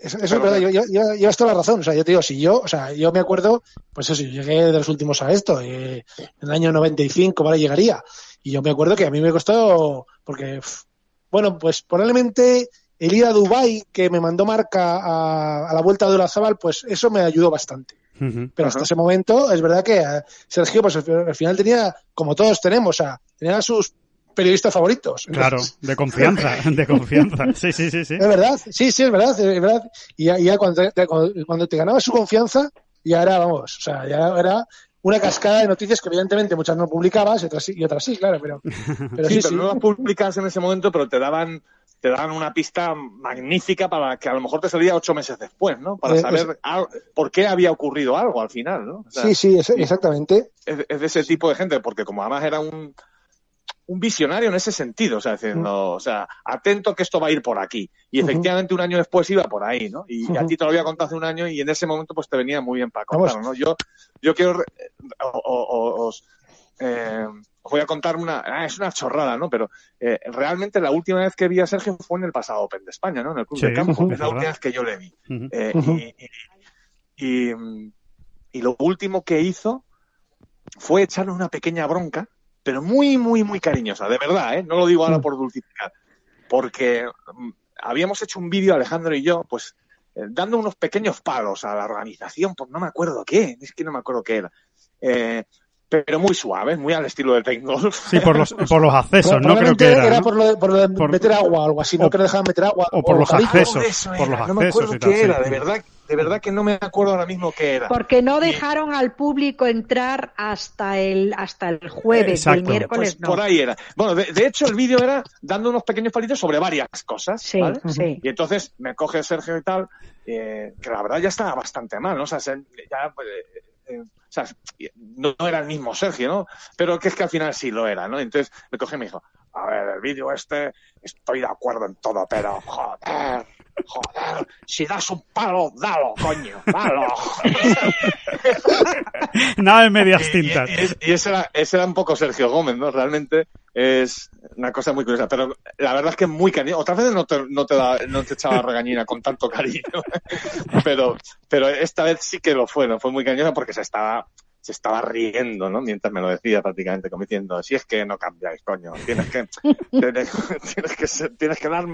Eso, eso es verdad, yo, yo, yo, yo la razón. O sea, yo te digo, si yo, o sea, yo me acuerdo, pues eso, yo llegué de los últimos a esto, eh, en el año 95, ¿vale? Llegaría. Y yo me acuerdo que a mí me costó, porque, bueno, pues probablemente el ir a Dubai que me mandó Marca a, a la vuelta de Olazábal, pues eso me ayudó bastante. Pero hasta ese momento, es verdad que eh, Sergio, pues al final tenía, como todos tenemos, o sea, tenía sus periodistas favoritos. Claro, de confianza, <laughs> de confianza. Sí, sí, sí, sí. Es verdad, sí, sí, es verdad, es verdad. Y ya, ya cuando, te, cuando, te ganaba su confianza, ya era, vamos, o sea, ya era una cascada de noticias que evidentemente muchas no publicabas y otras sí, y otras sí claro, pero, <laughs> pero sí, pero no las publicabas en ese momento, pero te daban te daban una pista magnífica para que a lo mejor te salía ocho meses después, ¿no? Para eh, saber por qué había ocurrido algo al final, ¿no? sí, sí, exactamente. Es, de ese tipo de gente, porque como además era un, un visionario en ese sentido, o sea, diciendo, o sea, atento que esto va a ir por aquí. Y efectivamente un año después iba por ahí, ¿no? Y, a ti te lo había contado hace un año y en ese momento pues te venía muy bien para contarlo, ¿no? Yo, yo quiero, os, eh, os voy a contar una, ah, es una chorrada, ¿no? Pero eh, realmente la última vez que vi a Sergio fue en el pasado Open de España, ¿no? En el Club de Campo, es la última vez que yo le vi. Eh, y, y, lo último que hizo fue echarle una pequeña bronca, pero muy, muy, muy cariñosa, de verdad, ¿eh? No lo digo ahora por dulcificar, porque mm, habíamos hecho un vídeo, Alejandro y yo, pues eh, dando unos pequeños palos a la organización, pues no me acuerdo qué, es que no me acuerdo qué era. Eh, pero muy suave, muy al estilo de Golf. Sí, por los, <laughs> por los accesos, no creo que era. era por, lo de, por, lo de, meter agua o algo así, no que dejaban meter agua. O por los accesos. Por los no me acuerdo qué era, de verdad, de verdad que no me acuerdo ahora mismo qué era. Porque no dejaron al público entrar hasta el hasta el jueves, el miércoles pues no. Por ahí era. Bueno, de, hecho el vídeo era dando unos pequeños palitos sobre varias cosas, sí, ¿vale? Sí. Y entonces me coge Sergio y tal, eh, que la verdad ya estaba bastante mal, ¿no? O sea, ya pues, eh, o sea, no, era el mismo Sergio, ¿no? Pero que es que al final sí lo era, ¿no? Entonces me coge y me dijo, a ver, el vídeo este, estoy de acuerdo en todo, pero joder, joder, si das un palo, dalo, coño, dalo. <laughs> Nada de medias tintas. Y, ese, era, ese era un poco Sergio Gómez, ¿no? Realmente es una cosa muy curiosa, pero la verdad es que es muy cariño. Otras veces no te, no te, da, no te echaba regañina con tanto cariño, <laughs> pero, pero esta vez sí que lo fue, ¿no? Fue muy cariñosa porque se estaba, se estaba riendo, ¿no? Mientras me lo decía prácticamente, como diciendo, si es que no cambiáis, coño, tienes que, <laughs> <laughs> tienes, que, tienes que dar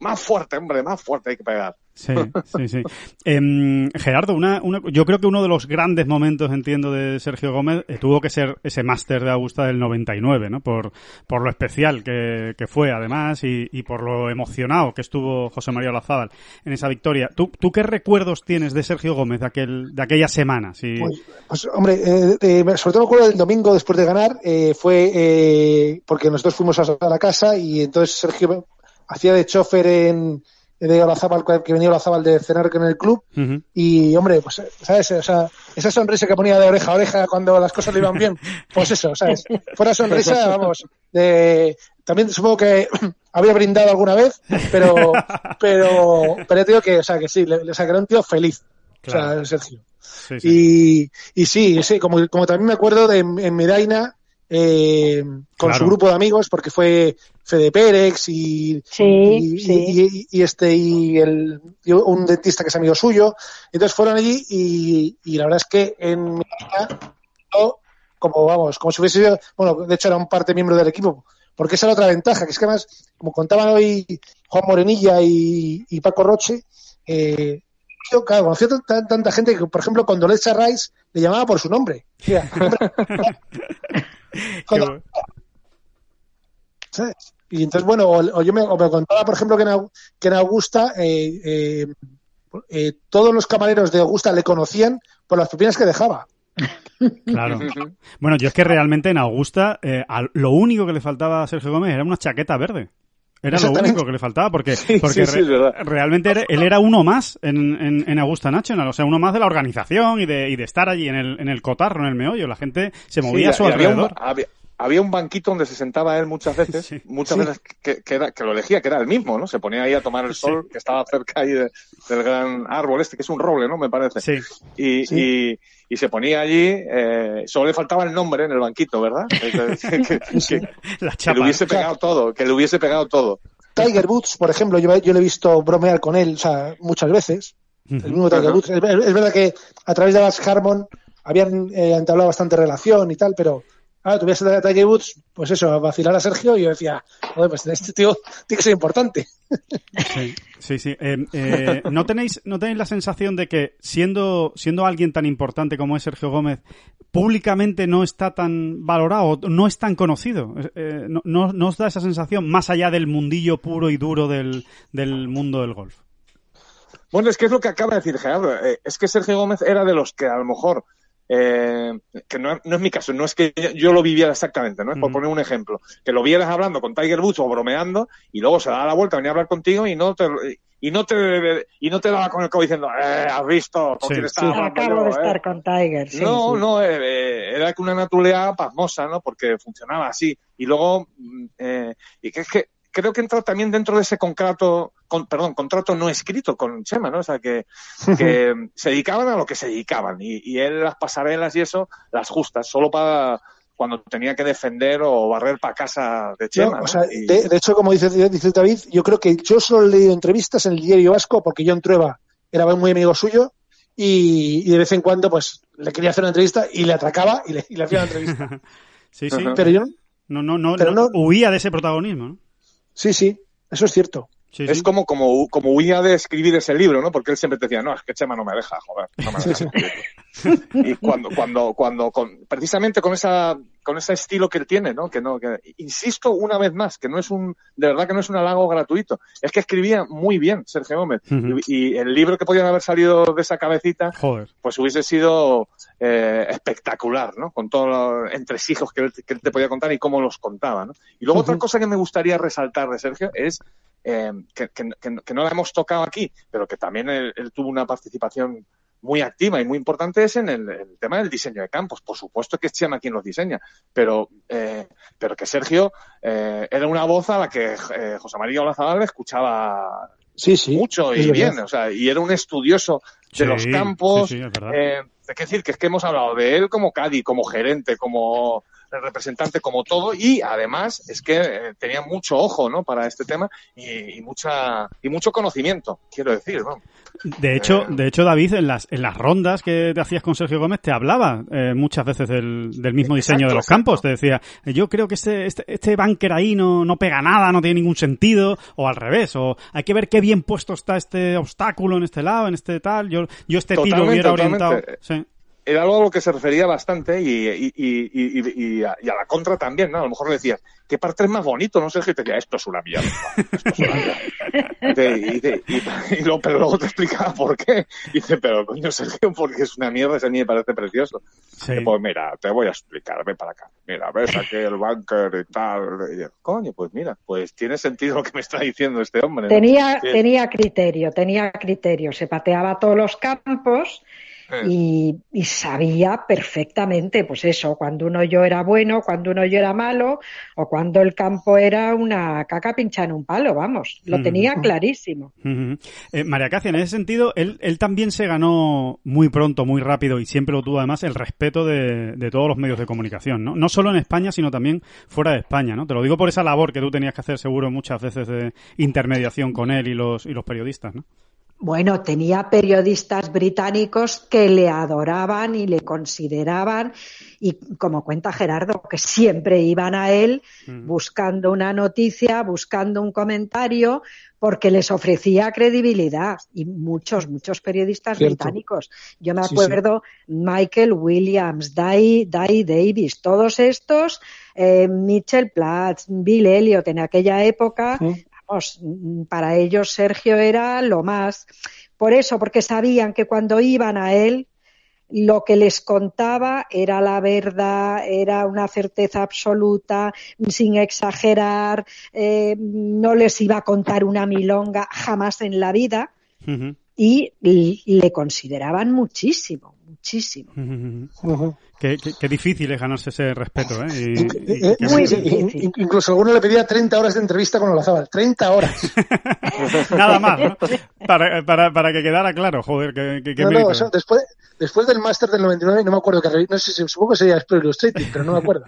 más fuerte, hombre, más fuerte hay que pegar. Sí, sí, sí. Em, Gerardo, una, una, yo creo que uno de los grandes momentos, entiendo, de Sergio Gómez eh, tuvo que ser ese máster de Augusta del 99, ¿no? Por, por lo especial que, que fue, además, y, y, por lo emocionado que estuvo José María Olazábal en esa victoria. ¿Tú, ¿Tú qué recuerdos tienes de Sergio Gómez de, aquel, de aquella semana? Si... Pues, pues, hombre, eh, sobre todo me acuerdo del domingo después de ganar, eh, fue eh, porque nosotros fuimos a la casa y entonces Sergio hacía de chofer en de Olazábal, que venía Olazábal de cenar en el club. Y, hombre, pues, ¿sabes? O sea, esa sonrisa que ponía de oreja a oreja cuando las cosas le iban bien, pues eso, ¿sabes? Fuera sonrisa, vamos, de, también supongo que <clears throat> había brindado alguna vez, pero, <laughs> pero, pero digo que, o sea, que sí, le, le un tío feliz, o sea, Sergio. Y, y sí, sí, como, como también me acuerdo de en Medaina, eh, con su grupo de amigos, porque fue Fede Pérez y, y, este y, el, un dentista que es amigo suyo. Entonces fueron allí y, la verdad es que en mi como vamos, como si hubiese sido, bueno, de hecho era un parte miembro del equipo, porque esa era otra ventaja, que es que además, como contaban hoy Juan Morenilla y, Paco Roche, eh, yo, claro, conoció tanta, gente que, por ejemplo, con Dolce Rice le llamaba por su nombre. <laughs> Y entonces, bueno, o, yo me, contaba, por ejemplo, que en, que en Augusta eh, eh, eh, todos los camareros de Augusta le conocían por las propinas que dejaba. Claro. <laughs> Bueno, yo es que realmente en Augusta lo único que le faltaba a Sergio Gómez era una chaqueta verde. Era lo único que le faltaba, porque, porque realmente él era uno más en, en, Augusta National, o sea, uno más de la organización y de, y de estar allí en el, en el cotarro, en el meollo. La gente se movía a su alrededor. Había un, banquito donde se sentaba él muchas veces, <laughs> muchas veces que, que, era, que, lo elegía, que era el mismo, ¿no? Se ponía ahí a tomar el sol, que estaba cerca ahí del gran árbol este, que es un roble, ¿no? Me parece. Sí. Y, y, y se ponía allí, eh, solo le faltaba el nombre en el banquito, ¿verdad? <laughs> que, le hubiese pegado todo, que le hubiese pegado todo. Tiger Woods, por ejemplo, yo, yo le he visto bromear con él, o sea, muchas veces. El mismo Tiger Woods. Es, verdad que a través de las Harmon habían eh, entablado bastante relación y tal, pero Ah, tuviese a Tiger Woods, pues eso, a vacilar a Sergio y yo decía, joder, pues este tío tiene que ser importante. Sí, sí, sí. Eh, eh, ¿no, tenéis, ¿No tenéis la sensación de que siendo, siendo alguien tan importante como es Sergio Gómez, públicamente no está tan valorado, no es tan conocido? Eh, no, no, os da esa sensación más allá del mundillo puro y duro del, del mundo del golf? Bueno, es que es lo que acaba de decir Gerardo. es que Sergio Gómez era de los que a lo mejor eh, que no, es mi caso, no es que yo lo viviera exactamente, ¿no? Es por poner un ejemplo. Que lo vieras hablando con Tiger Woods o bromeando y luego se da la vuelta, venía a hablar contigo y no te, y no te y no te daba con el codo diciendo eh, has visto con quién acabo de estar con Tiger no no eh, eh, era que una naturaleza pasmosa no porque funcionaba así. Y luego mm, eh, y que es que creo que entra también dentro de ese contrato, con, perdón, contrato no escrito con Chema, ¿no? O sea, que, <laughs> que se dedicaban a lo que se dedicaban y, y él las pasarelas y eso, las justas, solo para cuando tenía que defender o barrer para casa de Chema. o sea, de, hecho, como dice, dice David, yo creo que yo solo he leído entrevistas en el diario Vasco porque John Trueba era muy amigo suyo y, de vez en cuando pues le quería hacer una entrevista y le atracaba y le, y le hacía una entrevista. <laughs> sí, sí. Pero yo no, no, no, no, huía de ese protagonismo. ¿no? Sí, sí, eso es cierto. Es como, como, como huía de escribir ese libro, ¿no? Porque él siempre te decía, no, es que Chema no me deja, joder, no me deja Y cuando, cuando, cuando, con, precisamente con esa, con ese estilo que él tiene, ¿no? Que no, que, insisto una vez más, que no es un, de verdad que no es un halago gratuito. Es que escribía muy bien Sergio Gómez. y, el libro que podía haber salido de esa cabecita, pues hubiese sido eh, espectacular, ¿no? Con todos los entresijos que él, que él te podía contar y cómo los contaba, ¿no? Y luego otra cosa que me gustaría resaltar de Sergio es eh, que, que, que, no la hemos tocado aquí, pero que también él, tuvo una participación muy activa y muy importante es en el, tema del diseño de campos. Por supuesto que es Chema quien los diseña, pero, eh, pero que Sergio eh, era una voz a la que eh, José María Olazabal escuchaba sí, sí, mucho y bien, o sea, y era un estudioso de los campos. Sí, eh, decir que es que hemos hablado de él como Cádiz, como gerente, como el representante como todo y además es que eh, tenía mucho ojo ¿no? para este tema y, mucha y mucho conocimiento quiero decir ¿no? de hecho eh, de hecho David en las en las rondas que te hacías con Sergio Gómez te hablaba eh, muchas veces del, del mismo diseño de los campos. Te decía yo creo que este, este este bunker ahí no no pega nada no tiene ningún sentido o al revés o hay que ver qué bien puesto está este obstáculo en este lado en este tal. Yo yo este tiro hubiera orientado sí era algo a lo que se refería bastante y, y, y, y a, la contra también, ¿no? A lo mejor le decías, ¿qué parte es más bonito? No sé qué te decía, esto es una mierda. Esto es una mierda. <laughs> y, lo, <laughs> pero luego te explicaba por qué. Y dice, pero coño, Sergio, porque es una mierda, ese a mí me parece precioso. Sí. pues mira, te voy a explicar, ven para acá. Mira, ves aquí el bunker y tal. coño, pues mira, pues tiene sentido lo que me está diciendo este hombre. Tenía, tenía criterio, tenía criterio. Se pateaba todos los campos. Y, y, sabía perfectamente, pues eso, cuando uno yo era bueno, cuando uno yo era malo, o cuando el campo era una caca pinchada en un palo, vamos, lo tenía clarísimo. eh, María Cacia, en ese sentido, él, él también se ganó muy pronto, muy rápido, y siempre lo tuvo además el respeto de, de todos los medios de comunicación, ¿no? No solo en España, sino también fuera de España, ¿no? Te lo digo por esa labor que tú tenías que hacer seguro muchas veces de intermediación con él y los, y los periodistas, ¿no? Bueno, tenía periodistas británicos que le adoraban y le consideraban y como cuenta Gerardo, que siempre iban a él buscando una noticia, buscando un comentario, porque les ofrecía credibilidad. Y muchos, muchos periodistas británicos. Yo me acuerdo Michael Williams, Dai, Davis, todos estos, eh, Mitchell Platz, Bill Elliot en aquella época, para ellos Sergio era lo más. Por eso, porque sabían que cuando iban a él, lo que les contaba era la verdad, era una certeza absoluta, sin exagerar, eh, no les iba a contar una milonga jamás en la vida. Y le consideraban muchísimo, muchísimo. Qué, difícil es ganarse ese respeto, ¿eh? Muy difícil. Incluso alguno le pedía 30 horas de entrevista con Olazábal. 30 horas. <laughs> Nada más, ¿no? Para, para, para que quedara claro, joder, que, no, no, después, después del máster del 99, no me acuerdo que no sé si supongo que sería Explore Illustrated, pero no me acuerdo.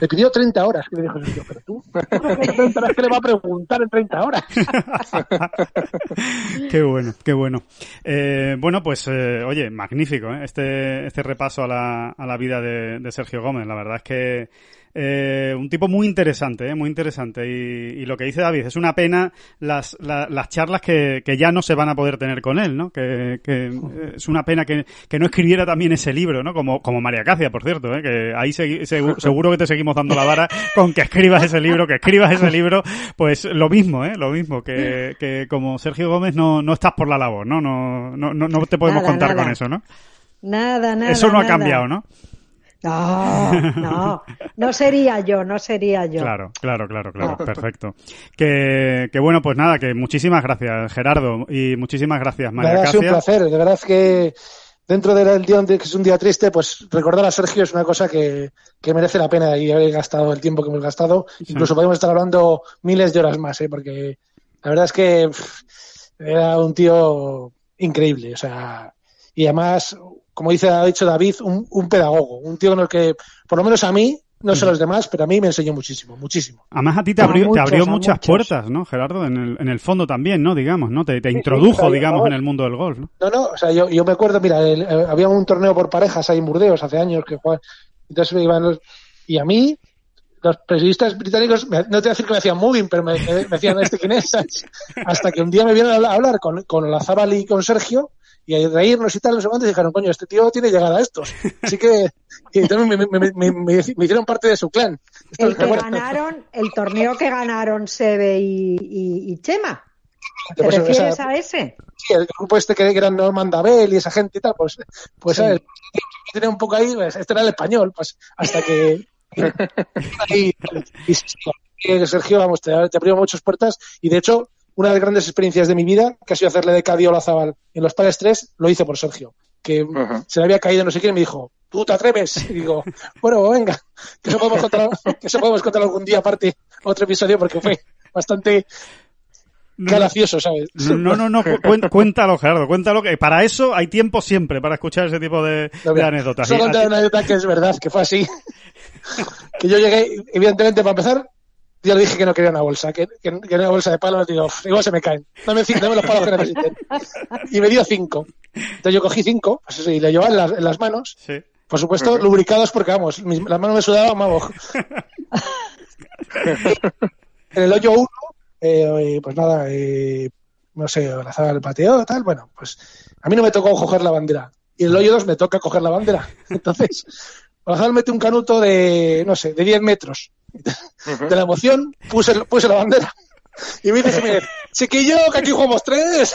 Le pidió 30 horas. Que me dijo, pero tú, ¿qué le va a preguntar en 30 horas? <laughs> qué bueno, qué bueno. Eh, bueno, pues, eh, oye, magnífico, ¿eh? Este, este repaso a la, a la vida de, de Sergio Gómez. La verdad es que eh, un tipo muy interesante, eh, muy interesante. Y, lo que dice David, es una pena las, las charlas que, que, ya no se van a poder tener con él, ¿no? Que, que es una pena que, que, no escribiera también ese libro, ¿no? Como, como María Cacia, por cierto, ¿eh? que ahí <laughs> seguro que te seguimos dando la vara con que escribas ese libro, que escribas ese libro, pues lo mismo, ¿eh? Lo mismo, que, que como Sergio Gómez no, no estás por la labor, ¿no? No, no, no te podemos contar con eso, ¿no? Nada, nada. Eso no ha cambiado, ¿no? No, no, no sería yo, no sería yo. Claro, claro, claro, claro, perfecto. Que, que, bueno, pues nada, que muchísimas gracias Gerardo y muchísimas gracias María Ha sido un placer, de verdad que dentro del día que es un día triste, pues recordar a Sergio es una cosa que, que merece la pena y haber gastado el tiempo que hemos gastado. Incluso podemos estar hablando miles de horas más, ¿eh? porque la verdad es que era un tío increíble, o sea, y además como dice, ha dicho David, un, un pedagogo, un tío con el que, por lo menos a mí, no sé los demás, pero a mí me enseñó muchísimo, muchísimo. Además a ti te abrió, te abrió muchas puertas, ¿no, Gerardo? En el, en el fondo también, ¿no? Digamos, ¿no? Te, te introdujo, digamos, en el mundo del golf, ¿no? No, no, o sea, yo, yo me acuerdo, mira, eh, había un torneo por parejas ahí en Burdeos hace años que jugaban, entonces iban los, y a mí, los periodistas británicos, no te voy a decir que me hacían moving, pero me, me, decían este quién es, <laughs> hasta que un día me vieron a hablar con, con Olazábal y con Sergio, y a reírnos y tal, no sé cuántos, dijeron, coño, este tío tiene llegada a estos. Así que <laughs> y entonces me, me, me, hicieron parte de su clan. El que ganaron, el torneo que ganaron Sebe y, y, y Chema. ¿Te pues, refieres a ese? Sí, el grupo este que eran Norman Dabel y esa gente y tal, pues, pues sí. tenía un poco ahí, pues, este era el español, pues hasta que <laughs> y, y, Sergio, vamos, te, te abrió muchas puertas y de hecho una de las grandes experiencias de mi vida, que ha sido hacerle de Cadio la Zabal en los pares 3, lo hice por Sergio, que se le había caído no sé quién y me dijo, ¿tú te atreves? Y digo, <laughs> bueno, venga, que eso podemos contar, <laughs> que eso podemos contar algún día aparte, otro episodio, porque fue bastante gracioso, ¿sabes? No, no, no, cuéntalo, Gerardo, cuéntalo, que para eso hay tiempo siempre para escuchar ese tipo de, de anécdotas. Solo una anécdota que es verdad, que fue así. <laughs> que yo llegué, evidentemente, para empezar, yo le dije que no quería una bolsa, que, que, que una bolsa de palos, digo, igual se me caen. Dame, dame los palos que necesiten. Y me dio cinco. Entonces yo cogí cinco, y le llevaba en las, en las manos. Sí. Por supuesto, lubricados porque, vamos, mis, las manos me sudaban, vamos. <laughs> en el hoyo uno, eh, pues nada, eh, no sé, abrazaba el pateo, tal, bueno, pues a mí no me tocó coger la bandera. Y en el hoyo dos me toca coger la bandera. <laughs> Entonces, Abrazaba mete un canuto de, no sé, de 10 metros de la emoción, puse, puse la bandera. Y me dice, chiquillo, que aquí jugamos tres.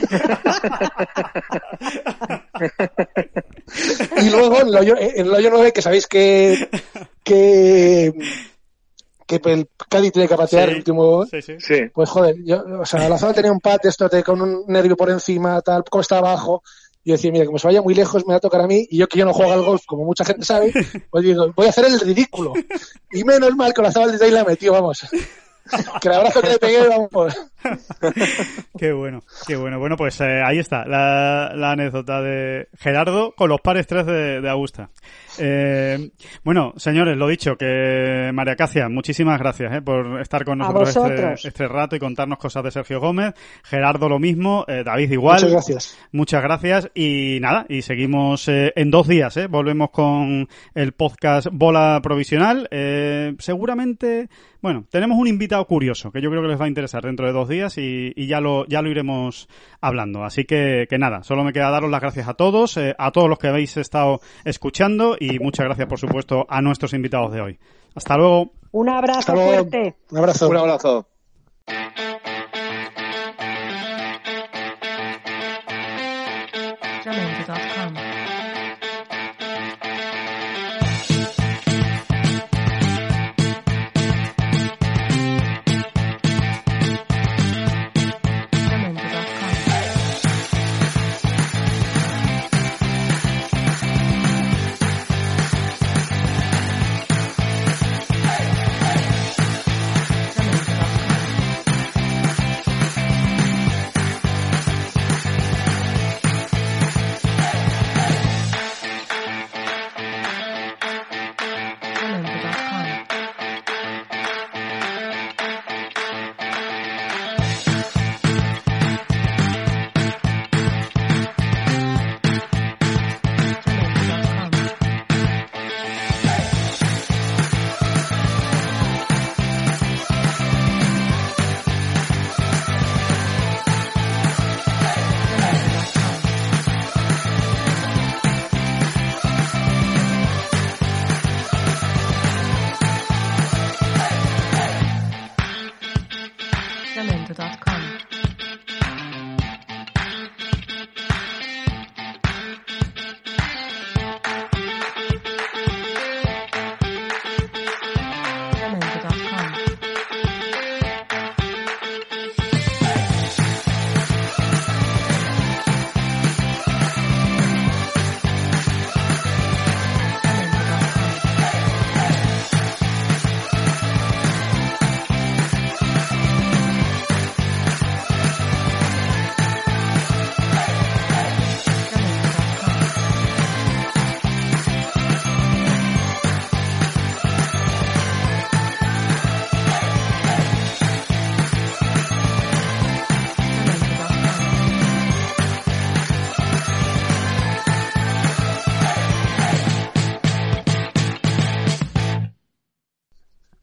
<laughs> y luego en el, hoyo, en el hoyo 9, que sabéis que, que, que el Cádiz tiene que patear sí, el último. Sí, sí. Pues joder, yo, o sea, la zona tenía un pat, esto con un nervio por encima, tal, como está abajo yo decía, mira, como se vaya muy lejos me va a tocar a mí y yo que yo no juego al golf, como mucha gente sabe, <laughs> pues digo, voy a hacer el ridículo. Y menos mal que la Zabal de la metió, vamos. <laughs> que el abrazo que le pegué, vamos. <laughs> qué bueno, qué bueno. Bueno, pues eh, ahí está la, la, anécdota de Gerardo con los pares tres de, de Augusta. Eh, bueno, señores, lo dicho, que María Cacia, muchísimas gracias eh, por estar con nosotros este, este, rato y contarnos cosas de Sergio Gómez. Gerardo lo mismo, eh, David igual. Muchas gracias. Muchas gracias y nada, y seguimos en dos días. Eh. Volvemos con el podcast Bola Provisional. Seguramente, bueno, tenemos un invitado curioso que yo creo que les va a interesar dentro de dos días y, y ya lo ya lo iremos hablando. Así que, que nada, solo me queda daros las gracias a todos, eh, a todos los que habéis estado escuchando y muchas gracias, por supuesto, a nuestros invitados de hoy. Hasta luego. Un abrazo fuerte. Un abrazo. Un abrazo.